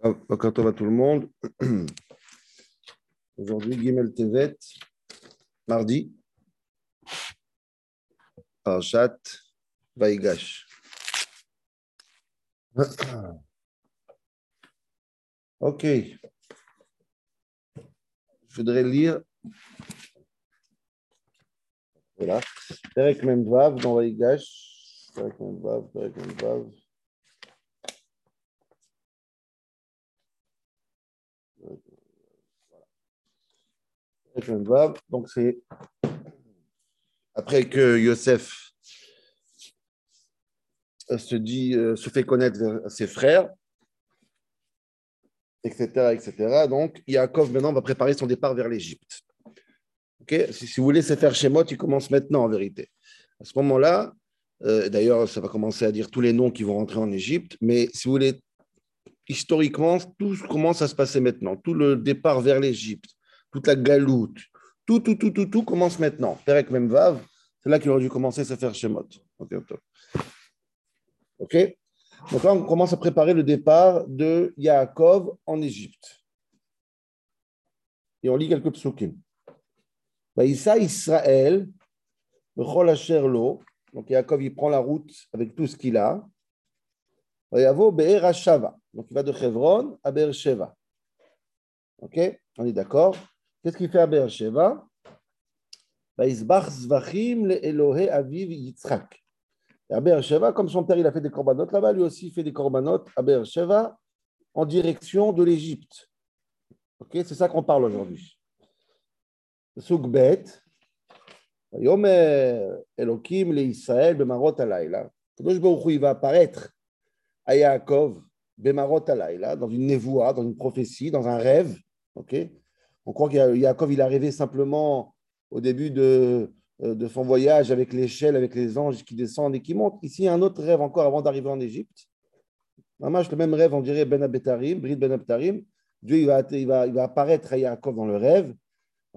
Bonjour à tout le monde. Aujourd'hui, Gimel Tevet, mardi, Parchat Vaigash. Ok. Je voudrais lire. Voilà. Perek Memvav dans Vaigash. Perek Memvav, Perek Memvav. Donc, c'est après que Yosef se dit, euh, se fait connaître à ses frères, etc., etc. Donc, Yaakov maintenant va préparer son départ vers l'Égypte. Ok? Si, vous voulez se faire Shemot, il commence maintenant en vérité. À ce moment-là, euh, d'ailleurs, ça va commencer à dire tous les noms qui vont rentrer en Égypte, mais si vous voulez, historiquement, tout commence à se passer maintenant. Tout le départ vers l'Égypte, toute la galoute, tout, tout, tout, tout, tout commence maintenant. Perek Memvav, c'est là qu'il aurait dû commencer à faire Shemot. Ok. Donc là, on commence à préparer le départ de Yaakov en Égypte. Et on lit quelques psukim. Issa Israël, Bechol. Donc Yaakov, il prend la route avec tout ce qu'il a. Donc il va de Hebron à Be'er-Sheva. Ok On est d'accord Qu'est-ce qu'il fait à. Et à Be'er-Sheva, comme son père il a fait des corbanotes là-bas, lui aussi fait des corbanotes à Be'er-Sheva en direction de l'Égypte. Ok C'est ça qu'on parle aujourd'hui. Sugbet. Yomer Elokim le Israël Bemarot Alayla. Il va apparaître à Yaakov Bemarot Alayla, dans une névoie, dans une prophétie, dans un rêve. On croit que Yaakov, il est arrivé simplement au début de, euh, de son voyage avec l'échelle, avec les anges qui descendent et qui montent. Ici, il y a un autre rêve encore avant d'arriver en Égypte. le même rêve, on dirait Ben Abetarim, Brit Ben Abetarim. Dieu il va, apparaître à Yaakov dans le rêve.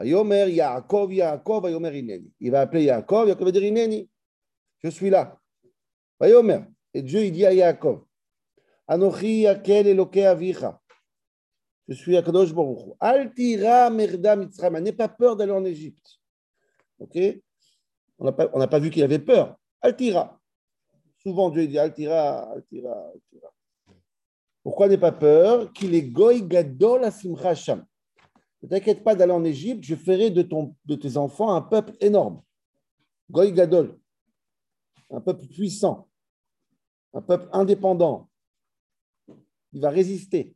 Il va appeler Yaakov, Yaakov va dire Ineni. Je suis là. Et Dieu, il dit à Yaakov Anochi Yakel Eloke Avicha. Je suis Akadosh Baruch. Altira Merda Mitzrayim. N'aie pas peur d'aller en Égypte. Ok? On n'a pas, vu qu'il avait peur. Altira. Souvent, Dieu dit Altira, Altira, Altira. Pourquoi n'aie pas peur? Qu'il est Goy Gadol Asimcha. Ne t'inquiète pas d'aller en Égypte, je ferai de tes enfants un peuple énorme. Goy Gadol. Un peuple puissant. Un peuple indépendant il va résister.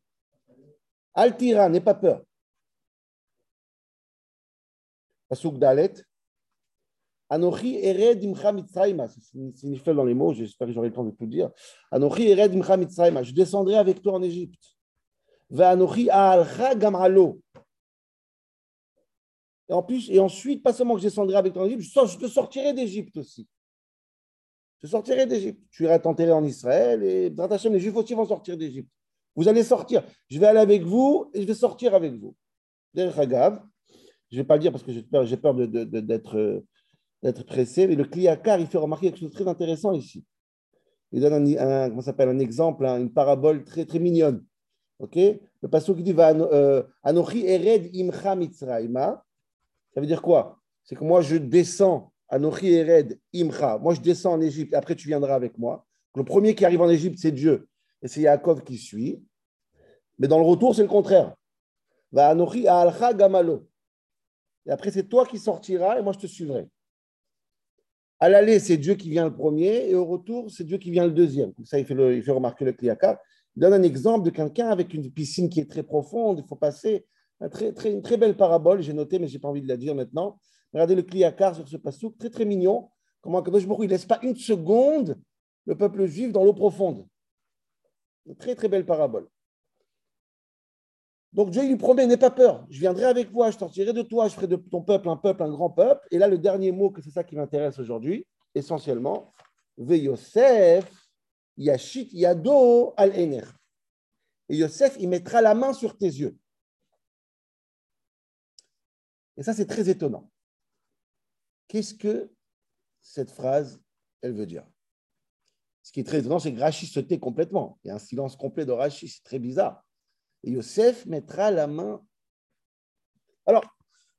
Altira, n'aie pas peur. Pasuk Dalet. Anochi ered imcha mitzrayma. C'est signifie dans les mots, j'espère que j'aurai le temps de tout dire. Anochi ered imcha mitzrayma. Je descendrai avec toi en Égypte. Va anochi aalcha gamalo. Et en plus, et ensuite, pas seulement que je descendrai avec toi en Égypte, je te sortirai d'Égypte aussi. Je sortirai d'Égypte. Tu iras t'enterrer en Israël et les Juifs aussi vont sortir d'Égypte. Vous allez sortir. Je vais aller avec vous et je vais sortir avec vous. Derrière je ne vais pas le dire parce que j'ai peur, peur d'être, d'être pressé, mais le Kliakar, il fait remarquer quelque chose de très intéressant ici. Il donne un, comment s'appelle, un exemple, hein, une parabole très, très mignonne. Ok? Le passage qui dit euh, Anochi ered imcha mitzrayma. Ça veut dire quoi? C'est que moi, je descends, Anochi ered imcha. Moi, je descends en Égypte, après tu viendras avec moi. Le premier qui arrive en Égypte, c'est Dieu et c'est Yaakov qui suit. Mais dans le retour, c'est le contraire. Va anochi alcha gamalo. Et après, c'est toi qui sortiras et moi, je te suivrai. À l'aller, c'est Dieu qui vient le premier, et au retour, c'est Dieu qui vient le deuxième. Comme ça, il fait, remarquer le Kliaka. Il donne un exemple de quelqu'un avec une piscine qui est très profonde. Il faut passer une très belle parabole. J'ai noté, mais je n'ai pas envie de la dire maintenant. Regardez le Kliakar sur ce passage, très très mignon. Comment il ne laisse pas une seconde le peuple juif dans l'eau profonde. Très très belle parabole. Donc Dieu lui promet, n'aie pas peur, je viendrai avec toi, je sortirai de toi, je ferai de ton peuple un peuple, un grand peuple. Et là, le dernier mot, que c'est ça qui m'intéresse aujourd'hui, essentiellement, Ve Yosef, Yashit Yado al Ener. Et Yosef, il mettra la main sur tes yeux. Et ça, c'est très étonnant. Qu'est-ce que cette phrase, elle veut dire? Ce qui est très étonnant, c'est que Rachid se tait complètement. Il y a un silence complet de Rachid, c'est très bizarre. Et Yosef mettra la main. Alors,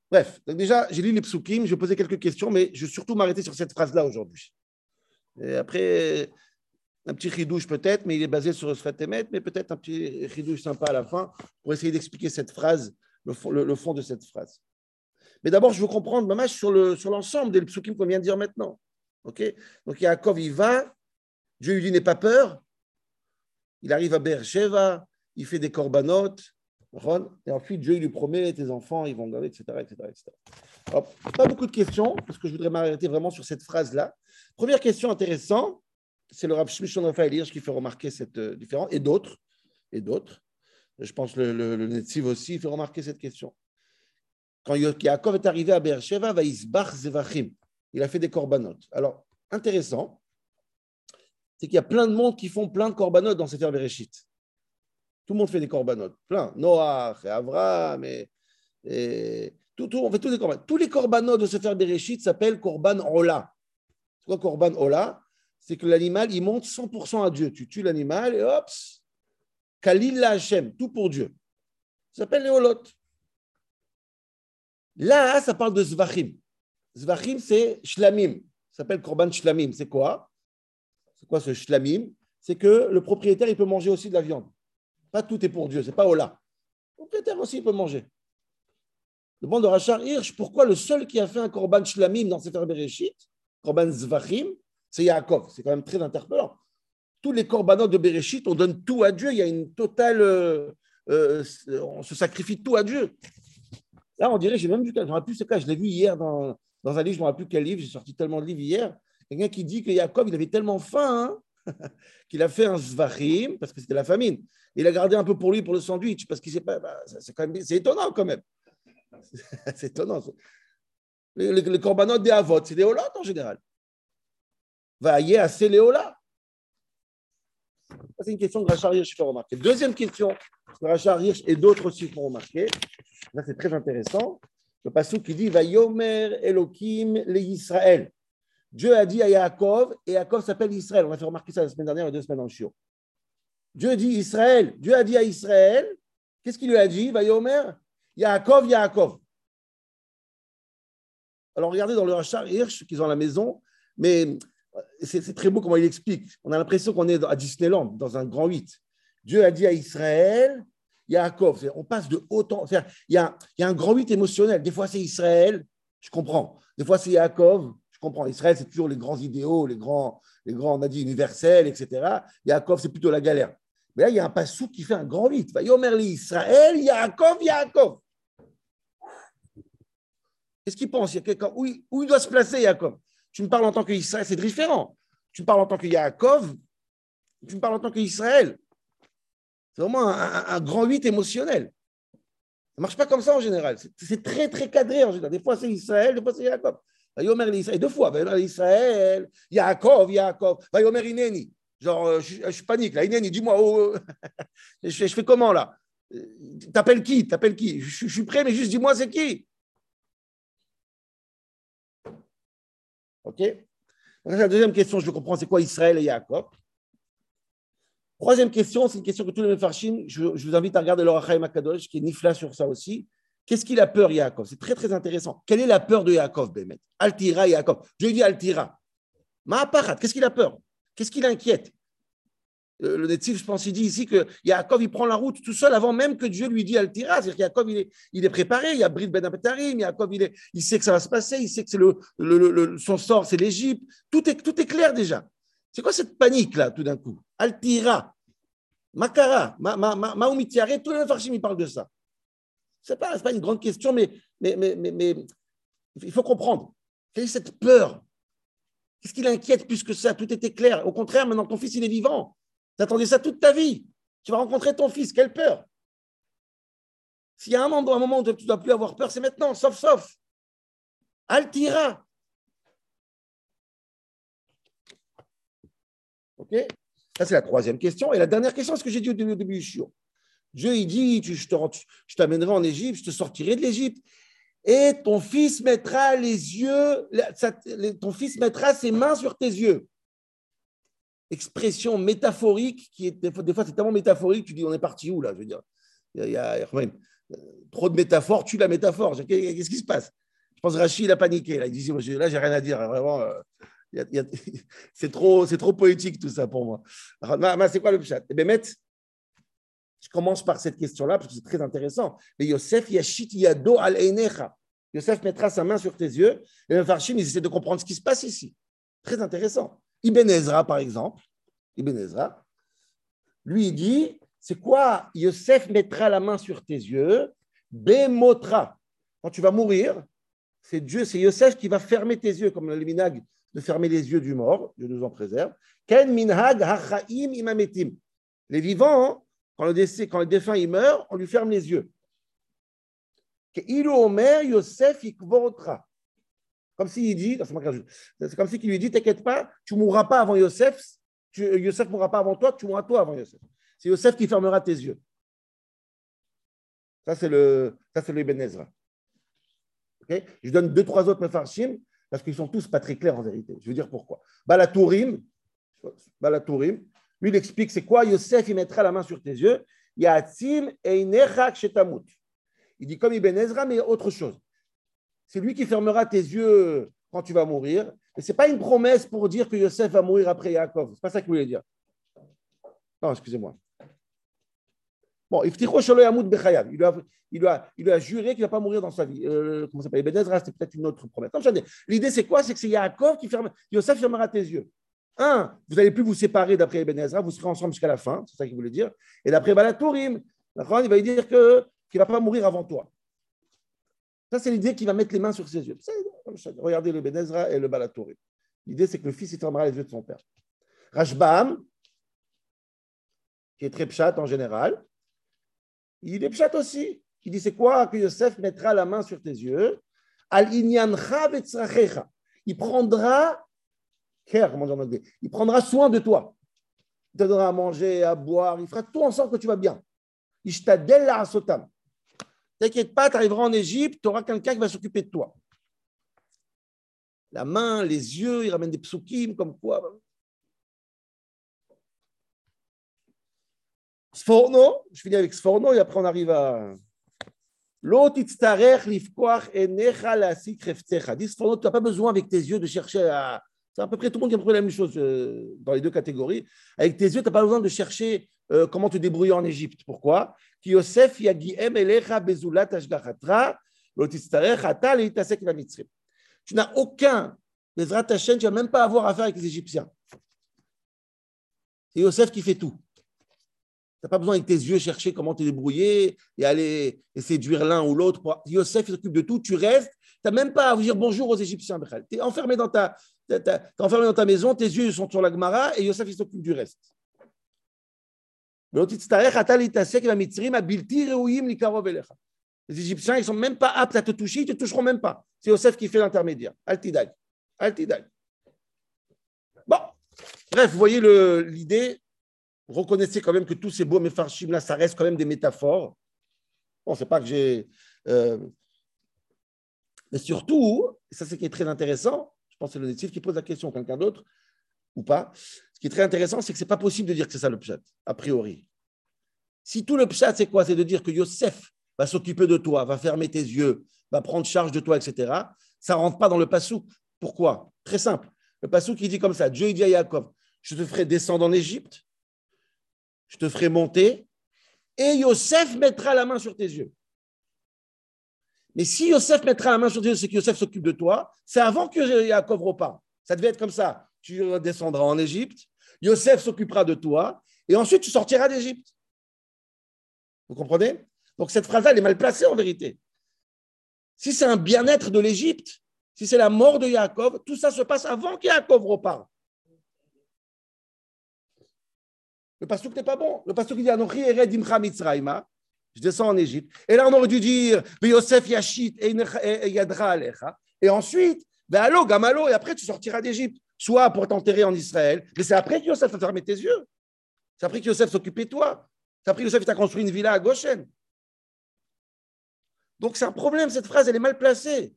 bref, déjà, j'ai lu les psukim, je vais poser quelques questions, mais je vais surtout m'arrêter sur cette phrase-là aujourd'hui. Et après, un petit ridouche peut-être, mais il est basé sur le mais peut-être un petit ridouche sympa à la fin pour essayer d'expliquer cette phrase, le fond, de cette phrase. Mais d'abord, je veux comprendre, Mamash, sur l'ensemble des psukim qu'on vient de dire maintenant. Ok? Donc, Yaakov, il va, Dieu lui dit N'aie pas peur. Il arrive à Beersheba, il fait des corbanotes, et ensuite Dieu lui promet tes enfants, ils vont garder, etc. etc., pas beaucoup de questions, parce que je voudrais m'arrêter vraiment sur cette phrase-là. Première question intéressante, c'est le Rav Shmishon Raphaël Hirsch qui fait remarquer cette euh, différence, et d'autres, et d'autres. Je pense le, le, Netziv aussi fait remarquer cette question. Quand Yaakov est arrivé à Beersheba. Il a fait des corbanotes. Alors, intéressant, c'est qu'il y a plein de monde qui font plein de corbanotes dans Sefer Bereshit. Tout le monde fait des corbanotes, plein. Noach et Avraham et, tout, on fait tous les corbanotes. Tous les corbanotes de Sefer Bereshit s'appellent korban ola. C'est quoi korban ola? C'est que l'animal, il monte 100% à Dieu. Tu tues l'animal et hop, Kalil la Hashem, tout pour Dieu. Ça s'appelle les holot. Là, ça parle de zvachim. Zvachim, c'est shlamim. Ça s'appelle korban shlamim. C'est quoi? C'est quoi ce shlamim? C'est que le propriétaire, il peut manger aussi de la viande. Pas tout est pour Dieu, c'est pas Ola. Le propriétaire aussi peut manger. Le bon de Rachar Hirsch, pourquoi le seul qui a fait un korban shlamim dans Sefer Bereshit, korban zvachim, c'est Yaakov. C'est quand même très interpellant. Tous les korbanot de Bereshit, on donne tout à Dieu. Il y a une totale. Euh, euh, on se sacrifie tout à Dieu. Là, on dirait, j'ai même vu, je ne plus ce cas, je l'ai vu hier dans, dans un livre, je ne me rappelle plus quel livre, j'ai sorti tellement de livres hier. Quelqu'un qui dit que Yaakov, il avait tellement faim hein, qu'il a fait un zvachim, parce que c'était la famine. Il a gardé un peu pour lui, pour le sandwich, parce qu'il sait pas. Bah, c'est, quand même, c'est étonnant quand même. c'est étonnant. Les, les, les corbanotes des avots, c'est des holas en général. Va y à ces léolas. C'est une question que Rachar Hirsch fait remarquer. Deuxième question que Rachar Hirsch et d'autres aussi font remarquer. Là, c'est très intéressant. Le passage qui dit Va yomer Elohim le Israël. Dieu a dit à Yaakov, et Yaakov s'appelle Israël. On a fait remarquer ça la semaine dernière, il y a deux semaines en chiot. Dieu dit Israël. Dieu a dit à Israël, qu'est-ce qu'il lui a dit Vayomer? Yaakov, Yaakov. Alors regardez dans le Hachar Hirsch qu'ils ont à la maison, mais c'est très beau comment il explique. On a l'impression qu'on est à Disneyland, dans un grand 8. Dieu a dit à Israël, Yaakov. On passe de autant. Il y a, il y a un grand 8 émotionnel. Des fois, c'est Israël, je comprends. Des fois, c'est Yaakov, comprends. Israël, c'est toujours les grands idéaux, les grands, les grands, on a dit, universels, etc. Yaakov, c'est plutôt la galère. Mais là, il y a un passou qui fait un grand vite. Yomerli Israël, Yaakov, Yaakov. Qu'est-ce qu'il pense? Il y a quelqu'un, où, il doit se placer, Yaakov? Tu me parles en tant qu'Israël, c'est différent. Tu me parles en tant que Yaakov, tu me parles en tant qu'Israël. C'est vraiment un, grand 8 émotionnel. Ça ne marche pas comme ça en général. C'est très, très cadré en général. Des fois, c'est Israël, des fois, c'est Yaakov. Yomer Israël. Deux fois, Israël, Yaakov, Yaakov. Va Yomer Ineni. Genre, euh, je, panique là. Ineni, dis-moi, je, fais comment là? T'appelles qui? T'appelles qui? Je, suis prêt, mais juste dis-moi c'est qui? Ok La deuxième question, je comprends, c'est quoi Israël et Yaakov Troisième question, c'est une question que tous les Mefarshim, je, je vous invite à regarder l'Orachaim Akadosh, qui est nifla sur ça aussi. Qu'est-ce qu'il a peur, Yaakov? C'est très, très intéressant. Quelle est la peur de Yaakov, Bémet? Altira, Yaakov. Je dis Altira. Ma'aparat, qu'est-ce qu'il a peur? Qu'est-ce qui l'inquiète euh, le Netziv, je pense, il dit ici que Yaakov, il prend la route tout seul avant même que Dieu lui dit Altira. C'est-à-dire qu'Yaakov, il est, il est préparé. Il y a Brit Ben Apetarim. Yaakov, il, il sait que ça va se passer. Il sait que c'est le, le, son sort, c'est l'Égypte. Tout est, tout clair déjà. C'est quoi cette panique-là, tout d'un coup? Altira, Makara, Maoumitiare, tous les Farshim, ils parlent de ça. Ce n'est pas, une grande question, mais, il faut comprendre. Quelle est cette peur? Qu'est-ce qui l'inquiète plus que ça? Tout était clair. Au contraire, maintenant, ton fils, il est vivant. Tu attendais ça toute ta vie. Tu vas rencontrer ton fils. Quelle peur? S'il y a un moment, un moment où tu ne dois plus avoir peur, c'est maintenant, sauf, sauf. Altira. OK? Ça, c'est la troisième question. Et la dernière question, c'est ce que j'ai dit au début, du show. Dieu, il dit, je t'amènerai en Égypte, je te sortirai de l'Égypte et ton fils mettra les yeux, ton fils mettra ses mains sur tes yeux. Expression métaphorique qui est des fois, c'est tellement métaphorique, tu dis on est parti où là Je veux dire, Il y a, trop de métaphores, tue la métaphore. Qu'est-ce qui se passe? Je pense que Rachid, a paniqué. Là. Il dit Là, j'ai rien à dire. Vraiment, c'est trop, trop poétique tout ça pour moi. C'est quoi le chat? Eh bien, je commence par cette question-là parce que c'est très intéressant. Mais Yosef Yashit Yado al Einecha. Yosef mettra sa main sur tes yeux. Et le Farshim, ils essaient de comprendre ce qui se passe ici. Très intéressant. Ibn Ezra, par exemple, Ezra, lui, il dit c'est quoi Yosef mettra la main sur tes yeux, Bemotra. Quand tu vas mourir, c'est Dieu, c'est Yosef qui va fermer tes yeux, comme le minag de fermer les yeux du mort, Dieu nous en préserve. Ken minhag hachaim imametim. Les vivants, quand le, défunt il meurt, on lui ferme les yeux. Omer Yosef Comme s'il dit, c'est comme s'il lui dit, t'inquiète pas, tu ne mourras pas avant Yosef, Yosef ne mourra pas avant toi, tu mourras toi avant Yosef. C'est Yosef qui fermera tes yeux. Ça, c'est le, ça, c'est le Ibn Ezra. Je donne deux, trois autres mefarshim parce qu'ils sont tous pas très clairs en vérité. Je veux dire pourquoi. Balatourim, Balatourim, il explique c'est quoi Yosef, il mettra la main sur tes yeux. Yatim et shetamut. Il dit comme Ibn Ezra, mais autre chose. C'est lui qui fermera tes yeux quand tu vas mourir. Et ce n'est pas une promesse pour dire que Yosef va mourir après Yaakov. Ce n'est pas ça qu'il voulait dire. Non, excusez-moi. Bon, il lui a, il a, il a juré qu'il ne va pas mourir dans sa vie. Euh, comment ça s'appelle? Ibn Ezra, c'était peut-être une autre promesse. L'idée, c'est quoi? C'est que c'est Yaakov qui ferme. Yosef fermera tes yeux. Un, vous n'allez plus vous séparer d'après Ibn Ezra, vous serez ensemble jusqu'à la fin, c'est ça qu'il voulait dire. Et d'après Balatourim, il va lui dire que, qu'il ne va pas mourir avant toi. Ça, c'est l'idée qu'il va mettre les mains sur ses yeux. Regardez le Ben Ezra et le Balatourim. L'idée, c'est que le fils, il fermera les yeux de son père. Rashbam, qui est très pchat en général, il est pchat aussi. Il dit, c'est quoi que Yosef mettra la main sur tes yeux? Al Il prendra il prendra soin de toi. Il te donnera à manger, à boire, il fera tout en sorte que tu vas bien. T'inquiète pas, tu arriveras en Égypte, tu auras quelqu'un qui va s'occuper de toi. La main, les yeux, il ramène des psukim, comme quoi. Sforno, je finis avec Sforno et après on arrive à. L'autre, Dit Sforno, tu n'as pas besoin avec tes yeux de chercher à c'est à peu près tout le monde qui a pris la même chose euh, dans les deux catégories. Avec tes yeux, tu n'as pas besoin de chercher euh, comment te débrouiller en Égypte. Pourquoi? Tu n'as aucun, Hashem, tu n'as même pas avoir affaire avec les Égyptiens. C'est Yosef qui fait tout. Tu n'as pas besoin avec tes yeux chercher comment te débrouiller et aller séduire l'un ou l'autre. Yosef s'occupe de tout, tu restes. Tu n'as même pas à dire bonjour aux Égyptiens. Tu es enfermé dans ta, es enfermé dans ta maison, tes yeux sont sur la Gemara et Yosef il s'occupe du reste. Les Égyptiens, ils ne sont même pas aptes à te toucher, ils ne te toucheront même pas. C'est Yosef qui fait l'intermédiaire. Altidag. Altidag. Bon, bref, vous voyez l'idée. Reconnaissez quand même que tous ces beaux méfarchim là, ça reste quand même des métaphores. Bon, c'est pas que j'ai. Euh, mais surtout, ça c'est qui est très intéressant, je pense que c'est le Netziv qui pose la question, quelqu'un d'autre ou pas. Ce qui est très intéressant, c'est que ce n'est pas possible de dire que c'est ça le pshat, a priori. Si tout le pshat, c'est quoi? C'est de dire que Yosef va s'occuper de toi, va fermer tes yeux, va prendre charge de toi, etc. Ça ne rentre pas dans le passou. Pourquoi? Très simple. Le passou qui dit comme ça Dieu dit à Yaakov Je te ferai descendre en Égypte, je te ferai monter, et Yosef mettra la main sur tes yeux. Mais si Yosef mettra la main sur Dieu, c'est que Yosef s'occupe de toi, c'est avant que Yaakov repart. Ça devait être comme ça. Tu descendras en Égypte, Yosef s'occupera de toi, et ensuite tu sortiras d'Égypte. Vous comprenez? Donc cette phrase-là, elle est mal placée en vérité. Si c'est un bien-être de l'Égypte, si c'est la mort de Yaakov, tout ça se passe avant que Yaakov repart. Le pastouk n'est pas bon. Le pastouk dit Anochi ered imcha je descends en Égypte. Et là, on aurait dû dire, Yosef Yashit et Yadra Alecha. Et ensuite, Allo, Gamalo, et après, tu sortiras d'Égypte. Soit pour t'enterrer en Israël, mais c'est après que Yosef a fermé tes yeux. C'est après que Yosef s'occupait de toi. C'est après que Yosef t'a construit une villa à Goshen. Donc, c'est un problème, cette phrase, elle est mal placée.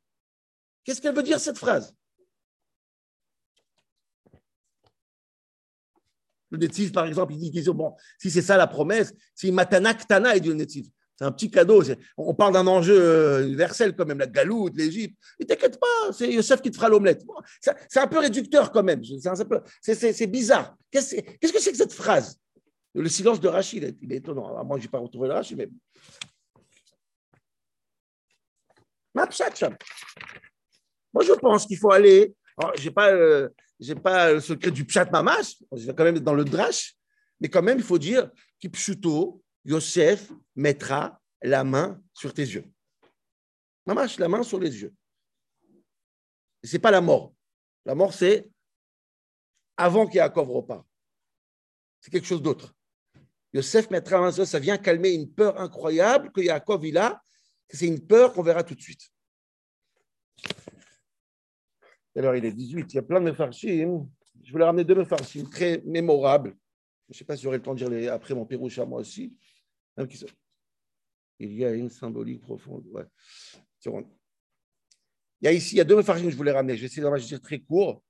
Qu'est-ce qu'elle veut dire, cette phrase? Le Netziv, par exemple, il dit bon, si c'est ça la promesse, si Matana Ktana est du Netziv. C'est un petit cadeau. On parle d'un enjeu euh, universel quand même, la galoute, l'Égypte. Mais t'inquiète pas, c'est Youssef qui te fera l'omelette. c'est un peu réducteur quand même. C'est bizarre. Qu'est-ce que c'est que cette phrase? Le silence de Rachid, il est étonnant. moi, je n'ai pas retrouvé le Rachid, mais. Moi, je pense qu'il faut aller. Je n'ai pas, euh, pas le secret du pshat mamash. Je vais quand même dans le drash. Mais quand même, il faut dire qu'Ipshuto, Yosef mettra la main sur tes yeux. Mamash, la main sur les yeux. Ce n'est pas la mort. La mort, c'est avant qu'Yaakov repart. C'est quelque chose d'autre. Yosef mettra la main sur ça vient calmer une peur incroyable que Yaakov il a. C'est une peur qu'on verra tout de suite. Alors, il est 18. Il y a plein de mefarshim. Je voulais ramener deux mefarshim très mémorables. Je ne sais pas si j'aurai le temps de dire après mon pérouche à moi aussi. Il y a une symbolique profonde. Il y a ici, il y a deux mefarshim que je voulais ramener. Je vais essayer de dire très court.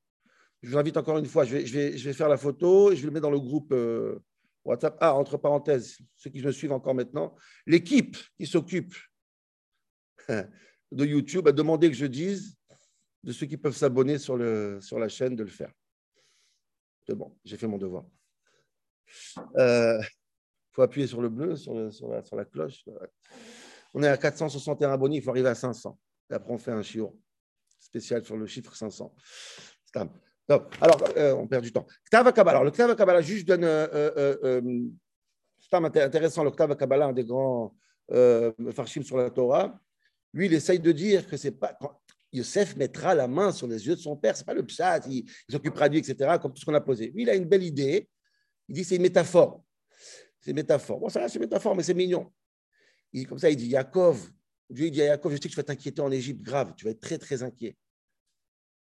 Je vous invite encore une fois, je vais faire la photo et je vais le mettre dans le groupe euh, WhatsApp. Ah, entre parenthèses, ceux qui me suivent encore maintenant, l'équipe qui s'occupe de YouTube a demandé que je dise de ceux qui peuvent s'abonner sur, sur la chaîne de le faire. C'est bon, j'ai fait mon devoir. Il euh, faut appuyer sur le bleu, sur, la, sur la, cloche. On est à 461 abonnés, il faut arriver à 500. Et après, on fait un chiot spécial sur le chiffre 500. Alors, euh, on perd du temps. Alors, le Ktav Kabbalah, juste donne. Euh, c'est intéressant, le Ktav Kabbalah, un des grands farshim sur la Torah. Lui, il essaye de dire que c'est pas. Yosef mettra la main sur les yeux de son père, c'est pas le pshat, il, s'occupera de lui, etc., comme tout ce qu'on a posé. Lui, il a une belle idée, il dit c'est une métaphore. C'est une métaphore. Bon, ça c'est une métaphore, mais c'est mignon. Il, comme ça, il dit Yaakov. Dieu dit Yaakov, je sais que tu vas t'inquiéter en Égypte, grave, tu vas être très, très inquiet.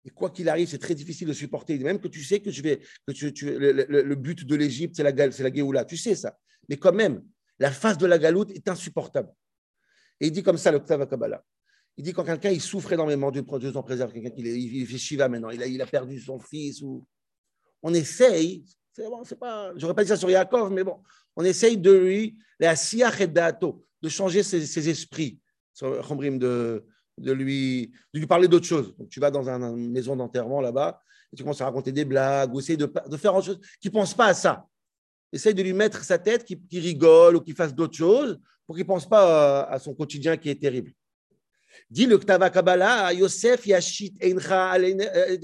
Et quoi qu'il arrive, c'est très difficile de supporter. Même que tu sais que, je vais, que tu, tu, le, but de l'Égypte, c'est la, la Géoula. Tu sais ça. Mais quand même, la face de la galoute est insupportable. Et il dit comme ça, le Ktav Kabbalah. Il dit quand quelqu'un il souffre énormément, Dieu, Dieu en préserve, quelqu'un qui il fait Shiva maintenant, il a, perdu son fils, on essaye, c'est bon, c'est pas, j'aurais dit ça sur Yaakov, mais bon, on essaye de lui, de changer ses, esprits, de, de, lui, de lui parler d'autre chose. Tu vas dans une maison d'enterrement là-bas, tu commences à raconter des blagues, ou essayer de, faire autre chose, qui ne pense pas à ça. Essaye de lui mettre sa tête, qui, rigole ou qui fasse d'autres choses, pour qu'il ne pense pas à son quotidien qui est terrible. Dit le Ktava Kabbalah, Yosef Yashit euh,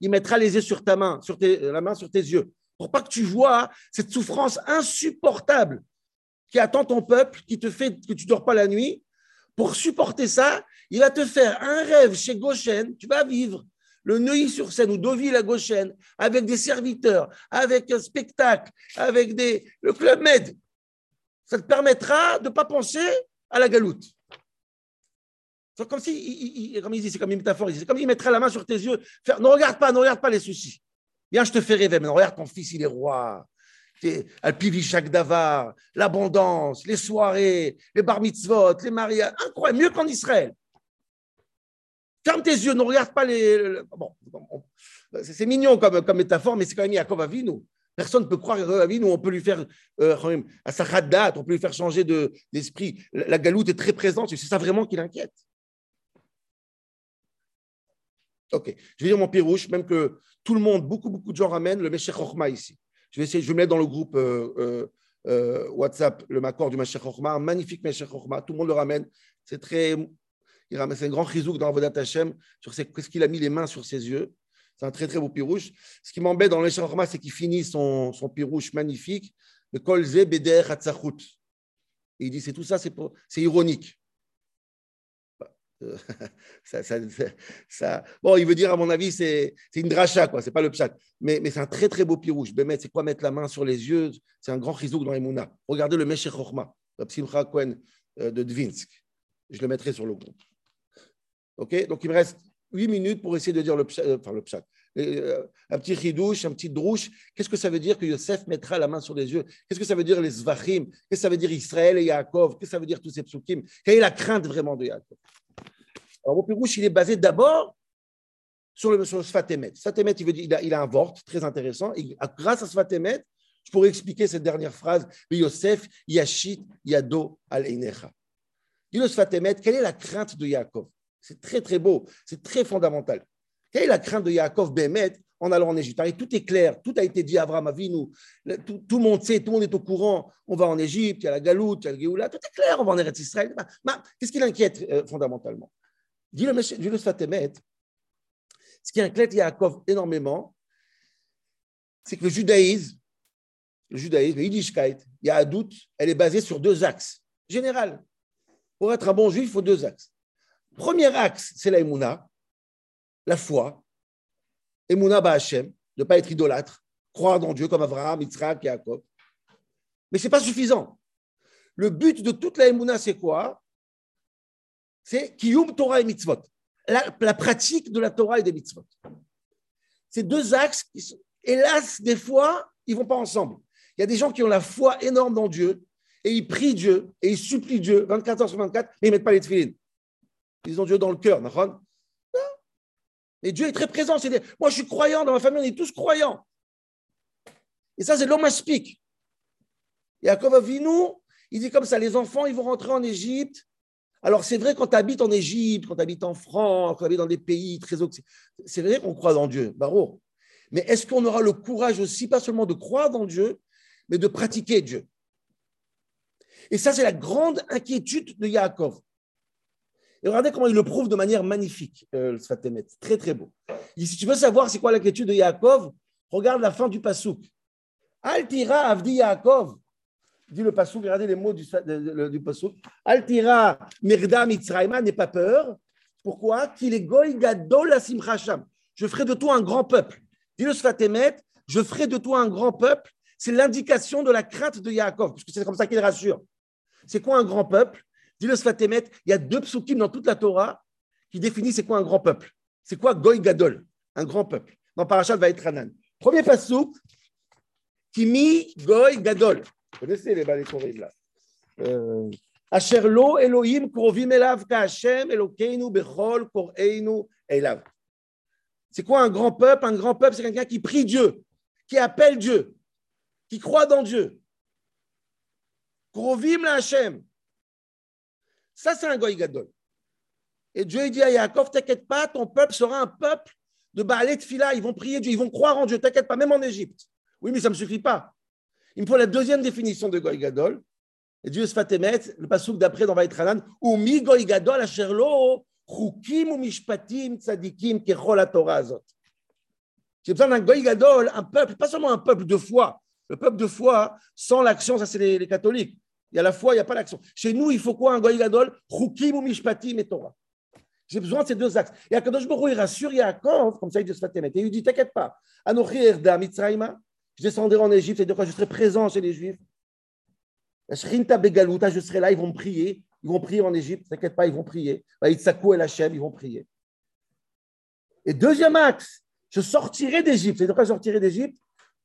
il mettra les yeux sur ta main, sur tes, la main sur tes yeux, pour pas que tu vois cette souffrance insupportable qui attend ton peuple, qui te fait que tu dors pas la nuit. Pour supporter ça, il va te faire un rêve chez Goshen, tu vas vivre le Neuilly-sur-Seine ou Deauville à Goshen, avec des serviteurs, avec un spectacle, avec des, le Club Med. Ça te permettra de ne pas penser à la galoute. Comme si, comme il dit, c'est comme une métaphore, c'est comme il mettrait la main sur tes yeux. Faire, ne regarde pas, ne regarde pas les soucis. Viens, je te fais rêver, mais regarde ton fils, il est roi. Alpivishak Davar, l'abondance, les soirées, les bar mitzvot, les mariages, incroyable, mieux qu'en Israël. Ferme tes yeux, ne regarde pas les. Bon, c'est mignon comme, comme métaphore, mais c'est quand même Yaakov Avinu. Personne ne peut croire à Avinu, on peut lui faire euh, à sa date, on peut lui faire changer d'esprit. la galoute est très présente, c'est ça vraiment qui l'inquiète. Ok, je vais dire mon pirouche, même que tout le monde, beaucoup, beaucoup de gens ramènent le Meshech Chochma ici. Je vais essayer, je vais dans le groupe euh, euh, euh, WhatsApp le Makor du Meshech Chochma, un magnifique Meshech Chochma, tout le monde le ramène. C'est très, il ramène, c'est un grand chizouk dans Vodat Hashem sur ce qu'il a mis les mains sur ses yeux. C'est un très très beau pirouche. Ce qui m'embête dans le Meshech Chochma, c'est qu'il finit son, son pirouche magnifique, le Kolze Beder Hatzachut. Et il dit, c'est tout ça, c'est ironique. ça, ça, ça, bon, il veut dire, à mon avis, c'est une dracha, quoi. C'est pas le pshat. Mais, mais c'est un très, très beau pirouche. c'est quoi mettre la main sur les yeux? C'est un grand chizouk dans les mounas. Regardez le Meshech Chochma, Simcha Cohen euh, de Dvinsk. Je le mettrai sur le groupe. OK? Donc, il me reste 8 minutes pour essayer de dire le pshat. Euh, enfin, le. Euh, un petit chidouche, un petit drouche. Qu'est-ce que ça veut dire que Yosef mettra la main sur les yeux? Qu'est-ce que ça veut dire les zvachim? Qu'est-ce que ça veut dire Israël et Yaakov? Qu'est-ce que ça veut dire tous ces psukim? Quelle est la crainte vraiment de Yaakov? Alors, mon Pirouche, il est basé d'abord sur le, sur Sfatemet. Sfatemet, il, a, un vort très intéressant. Et grâce à Sfatemet, je pourrais expliquer cette dernière phrase. Yosef, Yashit, Yado, al Einecha. Dis-le Sfatemet, quelle est la crainte de Yaakov? C'est très très beau, c'est très fondamental. Quelle est la crainte de Yaakov Behemet en allant en Égypte? Tout est clair, tout a été dit à Abraham tout, tout, le monde sait, tout le monde est au courant. On va en Égypte, il y a la Galoute, il y a le Géoula, tout est clair, on va en Eretz Israël. Qu'est-ce qui l'inquiète euh, fondamentalement? Dis Sfatemet, ce qui inquiète Yaakov énormément, c'est que le judaïsme, le judaïsme, le Yiddishkeit, il y a un doute, elle est basée sur deux axes. Général, pour être un bon juif, il faut deux axes. Premier axe, c'est la la foi. Emouna Ba'Hachem, ne pas être idolâtre, croire dans Dieu comme Abraham, Yitzhak, Jacob. Mais ce n'est pas suffisant. Le but de toute la Emouna, c'est quoi? C'est Kiyum Torah et Mitzvot. La, pratique de la Torah et des Mitzvot. Ces deux axes, hélas, des fois, ils vont pas ensemble. Il y a des gens qui ont la foi énorme dans Dieu, et ils prient Dieu, et ils supplient Dieu 24 heures sur 24, mais ils mettent pas les tefillines. Ils ont Dieu dans le cœur, non Mais Dieu est très présent. Moi, je suis croyant, dans ma famille, on est tous croyants. Et ça, c'est l'homme aspic. Yaakov Avinu, il dit comme ça, les enfants, ils vont rentrer en Égypte. Alors, c'est vrai, quand tu habites en Égypte, quand tu habites en France, quand tu habites dans des pays très c'est vrai qu'on croit dans Dieu, barreau. Mais est-ce qu'on aura le courage aussi, pas seulement de croire dans Dieu, mais de pratiquer Dieu? Et ça, c'est la grande inquiétude de Yaakov. Et regardez comment il le prouve de manière magnifique, euh, le Sfatemet. Très, très beau. si tu veux savoir c'est quoi l'inquiétude de Yaakov, regarde la fin du Passouk. Altira avdi Yaakov. Dit le Passouk, regardez les mots du, du Passouk. Altira merda mitzrayma, n'aie pas peur. Pourquoi? Qu'il est goy gadol asim Je ferai de toi un grand peuple. Dit le Sfatemet, je ferai de toi un grand peuple. C'est l'indication de la crainte de Yaakov, parce que c'est comme ça qu'il rassure. C'est quoi un grand peuple? Dis le Sfatemet, il y a deux psukim dans toute la Torah qui définissent c'est quoi un grand peuple. C'est quoi Goy Gadol, un grand peuple Dans Parashat Vaetranan. Premier pasuk, Kimi Goy Gadol. Vous connaissez les là. Euh, Elohim krovim elav Elokeinu bechol koreinu elav. C'est quoi un grand peuple? Un grand peuple, c'est quelqu'un qui prie Dieu, qui appelle Dieu, qui croit dans Dieu. Krovim la Hashem. Ça, c'est un goy gadol. Et Dieu dit à Yaakov, t'inquiète pas, ton peuple sera un peuple de Baalé de Fila. Ils vont prier Dieu, ils vont croire en Dieu, t'inquiète pas, même en Égypte. Oui, mais ça ne me suffit pas. Il me faut la deuxième définition de goy gadol. Et Dieu se fait émettre, le pasouk d'après dans Vaïtranan, ou mi goy gadol asherlo, chukim ou mishpatim tzadikim kechol Torah azot. J'ai besoin d'un goy gadol, un peuple, pas seulement un peuple de foi, le peuple de foi, sans l'action, ça c'est les, catholiques. Il y a la foi, il n'y a pas l'action. Chez nous, il faut quoi un goy gadol? Chukim ou mishpatim et Torah. J'ai besoin de ces deux axes. Et Akadosh Baruch il rassure Yaakov, comme ça il dit Et il dit T'inquiète pas. Anochi Erda Mitzrayma, je descendrai en Égypte, c'est-à-dire je serai présent chez les Juifs. Je serai là, ils vont prier. Ils vont prier en Égypte, t'inquiète pas, ils vont prier. Itzakou et ils vont prier. Et deuxième axe, je sortirai d'Égypte. C'est-à-dire je sortirai d'Égypte?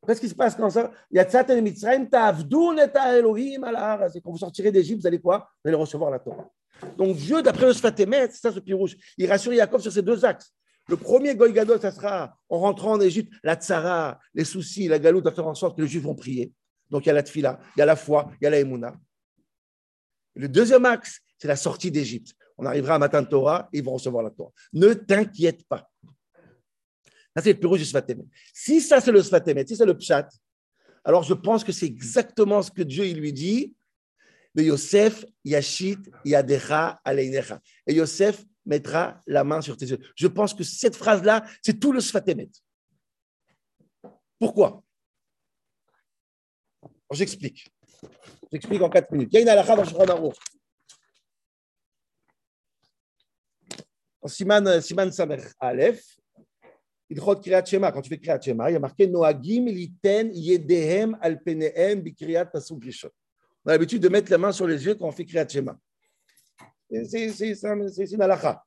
Qu'est-ce qui se passe quand ça? Yatzatem Mitzrayim, Tavdoun et Elohim C'est quand vous sortirez d'Égypte, vous allez quoi? Vous allez recevoir la Torah. Donc Dieu, d'après le Sfatemet, c'est ça ce rouge, il rassure Yaakov sur ces deux axes. Le premier Goy ça sera en rentrant en Égypte, la tzara, les soucis, la galoute, à faire en sorte que les Juifs vont prier. Donc il y a la tfila, il y a la foi, il y a la émouna. Le deuxième axe, c'est la sortie d'Égypte. On arrivera à Matan Torah et ils vont recevoir la Torah. Ne t'inquiète pas. Ça, c'est le plus rouge du Sfatemet. Si ça, c'est le Sfatemet, si c'est le Pshat, alors je pense que c'est exactement ce que Dieu il lui dit. Mais Yosef, Yashit, Yadecha, Aleinecha. Et Yosef mettra la main sur tes yeux. Je pense que cette phrase-là, c'est tout le Sfatemet. Pourquoi? J'explique. J'explique en quatre minutes. Il y a une halakha dans Shulchan En Siman, Siman Samer Aleph, Ilchot Kriyat Shema, quand tu fais Kriyat Shema, il y a marqué Noagim liten yedehem al penehem bikriyat pasuk. On a l'habitude de mettre la main sur les yeux quand on fait Kriyat Shema. C'est une halakha.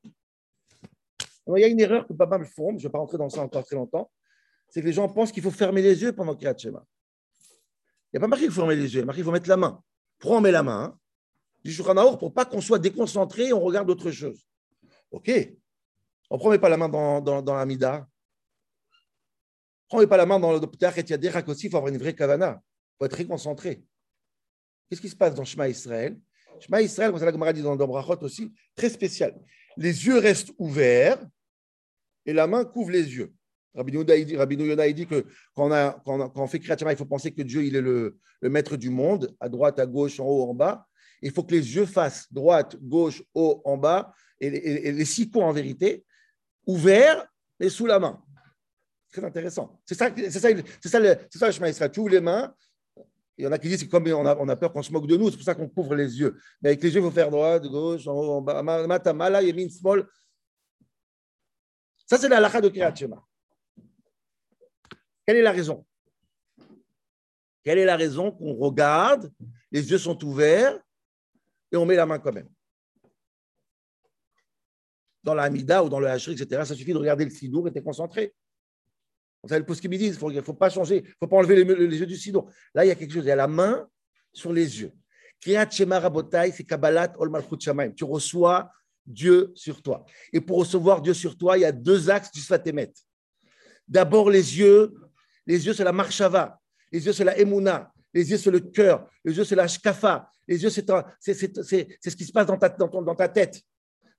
Il y a une erreur que mal font, je ne vais pas rentrer dans ça encore très longtemps, c'est que les gens pensent qu'il faut fermer les yeux pendant Kriyat Shema. Il n'y a pas marqué qu'il faut fermer les yeux, il y a marqué qu'il faut mettre la main. Pourquoi on met la main hein? Du Shulchan pour pas qu'on soit déconcentré et on regarde autre chose. Ok. On ne met pas la main dans, dans, dans l'amida, Prends pas la main dans le Ptach et Yaderach aussi, il faut avoir une vraie kavana. faut être très concentré. Qu'est-ce qui se passe dans Shema Israël? Shema Israël, comme ça la Gemara dit dans Brachot aussi, très spécial. Les yeux restent ouverts et la main couvre les yeux. Rabbi Yonah dit que quand on, fait Kriyat il faut penser que Dieu il est le, le, maître du monde, à droite, à gauche, en haut, en bas. Il faut que les yeux fassent droite, gauche, haut, en bas, et, les six coups en vérité, ouverts, mais sous la main. Très intéressant. C'est ça, c'est ça, ça, le, c'est ça le Israël. Tu ouvres les mains. Il y en a qui disent c'est comme on a, peur qu'on se moque de nous, c'est pour ça qu'on couvre les yeux. Mais avec les yeux, il faut faire droite, gauche, en haut, en bas. Matamala, Yemin, Small. Ça, c'est la halakha de Kriyat. Quelle est la raison? Quelle est la raison qu'on regarde, les yeux sont ouverts et on met la main quand même? Dans l'Amida ou dans le Hachri, etc., ça suffit de regarder le sidour et d'être concentré. Vous savez le dit, il ne faut, pas changer, il ne faut pas enlever les, yeux du sidour. Là, il y a quelque chose, il y a la main sur les yeux. Kriyat Shema Rabotai, c'est Kabbalat Ol Malchut. Tu reçois Dieu sur toi. Et pour recevoir Dieu sur toi, il y a deux axes du Sfatemet. D'abord, les yeux les yeux, c'est la marshava. Les yeux, c'est la emuna. Les yeux, c'est le cœur. Les yeux, c'est la shkafa. Les yeux, c'est ce qui se passe dans ta, dans, ta tête.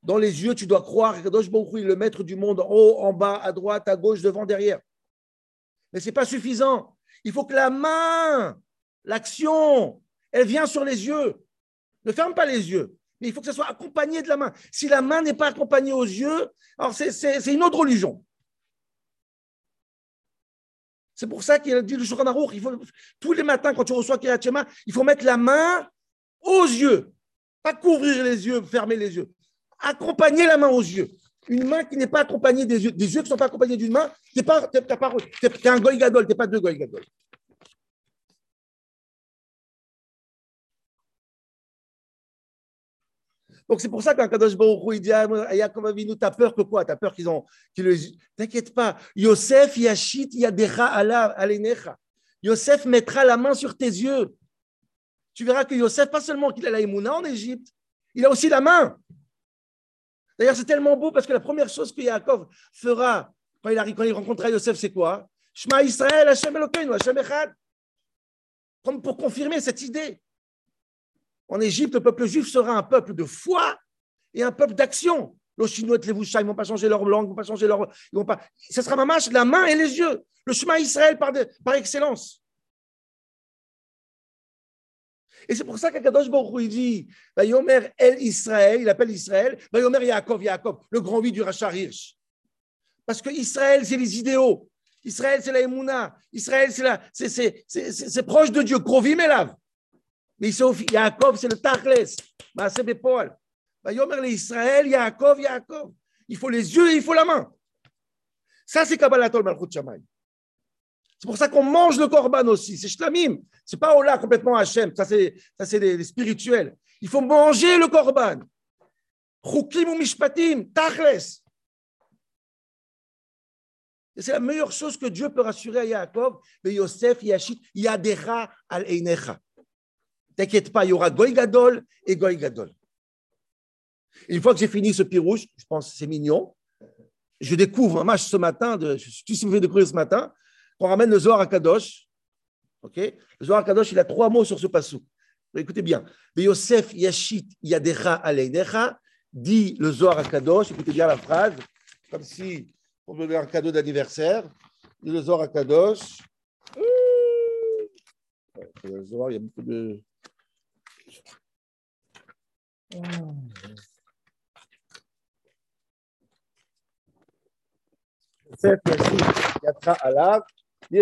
Dans les yeux, tu dois croire que Kadosh le maître du monde, en haut, en bas, à droite, à gauche, devant, derrière. Mais ce n'est pas suffisant. Il faut que la main, l'action, elle vient sur les yeux. Ne ferme pas les yeux. Mais il faut que ça soit accompagné de la main. Si la main n'est pas accompagnée aux yeux, alors c'est une autre religion. C'est pour ça qu'il a dit le Shulchan Aruch, il faut, tous les matins, quand tu reçois Shema, il faut mettre la main aux yeux. Pas couvrir les yeux, fermer les yeux. Accompagner la main aux yeux. Une main qui n'est pas accompagnée des yeux, des yeux qui ne sont pas accompagnés d'une main, tu n'es un goy gadol, tu n'es pas deux goy gadol. Donc c'est pour ça qu'un Kadosh Baruch il dit à Yaakov Avinu, t'as peur que quoi? T'as peur qu'ils ont. T'inquiète pas. Yosef yashit yadera alenecha. Yosef mettra la main sur tes yeux. Tu verras que Yosef, pas seulement qu'il a la Emouna en Égypte, il a aussi la main. D'ailleurs, c'est tellement beau parce que la première chose que Yaakov fera quand il, arrive, quand il rencontrera Yosef, c'est quoi? Shema Israël, Hashem Elokeinu, Hashem Echad. Comme pour confirmer cette idée. En Égypte, le peuple juif sera un peuple de foi et un peuple d'action. Les Chinois les Voucha, ils ne vont pas changer leur langue, ils ne vont pas changer leur. Ils pas... Ce sera ma la main et les yeux. Le chemin Israël par excellence. Et c'est pour ça qu'Akadosh Baruch dit Yomer El Israël, il appelle Israël, Yomer Yaakov, Yaakov, le grand vie du Rachar Hirsch. Parce que Israël, c'est les idéaux. Israël, c'est la Emouna. Israël, c'est proche de Dieu. Krovim Elav. Mais Yaakov, c'est le Tachles. C'est Bepol. Yomer l'Israël, Yaakov, Yaakov. Il faut les yeux et il faut la main. Ça, c'est Kabbalatol Malchut Shammai. C'est pour ça qu'on mange le korban aussi. C'est shlamim. C'est pas Ola complètement Hachem. Ça, c'est, ça, c'est des, spirituels. Il faut manger le korban. Chukim ou mishpatim, tachles. C'est la meilleure chose que Dieu peut rassurer à Yaakov. Mais Yosef, Yashit, Yadera al Einecha. T'inquiète pas, il y aura Goy Gadol et Goy Gadol. une fois que j'ai fini ce pirouche, je pense que c'est mignon, je découvre un match ce matin, de, je suis découvrir ce matin, qu'on ramène le Zohar à Kadosh. le Zohar à Kadosh, il a trois mots sur ce passou. Écoutez bien. Yosef Yashit Yadecha Aleinecha, dit le Zohar à Kadosh, écoutez bien la phrase, comme si on me donnait un cadeau d'anniversaire. Le Zohar à Kadosh. Le Zohar, il y a beaucoup de. Yosef Yashit Yatra dit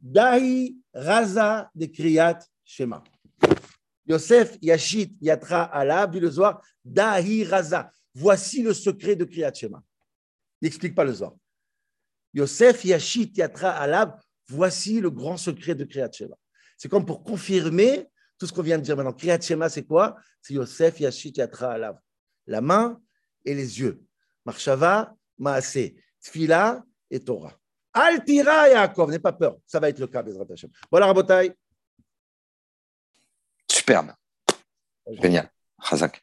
Dahi Raza de Kriyat Shema. Yosef Yashit Yatra Alav, dit le Zohar, Dahi Raza. Voici le secret de Kriyat Shema. N'explique pas le Zohar. Yosef Yashit Yatra Alav, voici le grand secret de Kriyat Shema. C'est comme pour confirmer tout ce qu'on vient de dire maintenant. Kriyat Shema, c'est quoi? C'est Yosef Yashit Yatra Alav. La main et les yeux. Marshava, Maase. Tfila et Torah. Altira Yaakov, n'aie pas peur. Ça va être le cas, Bezrat Hashem. Voilà, Rabotai. Superbe. Génial. Chazak.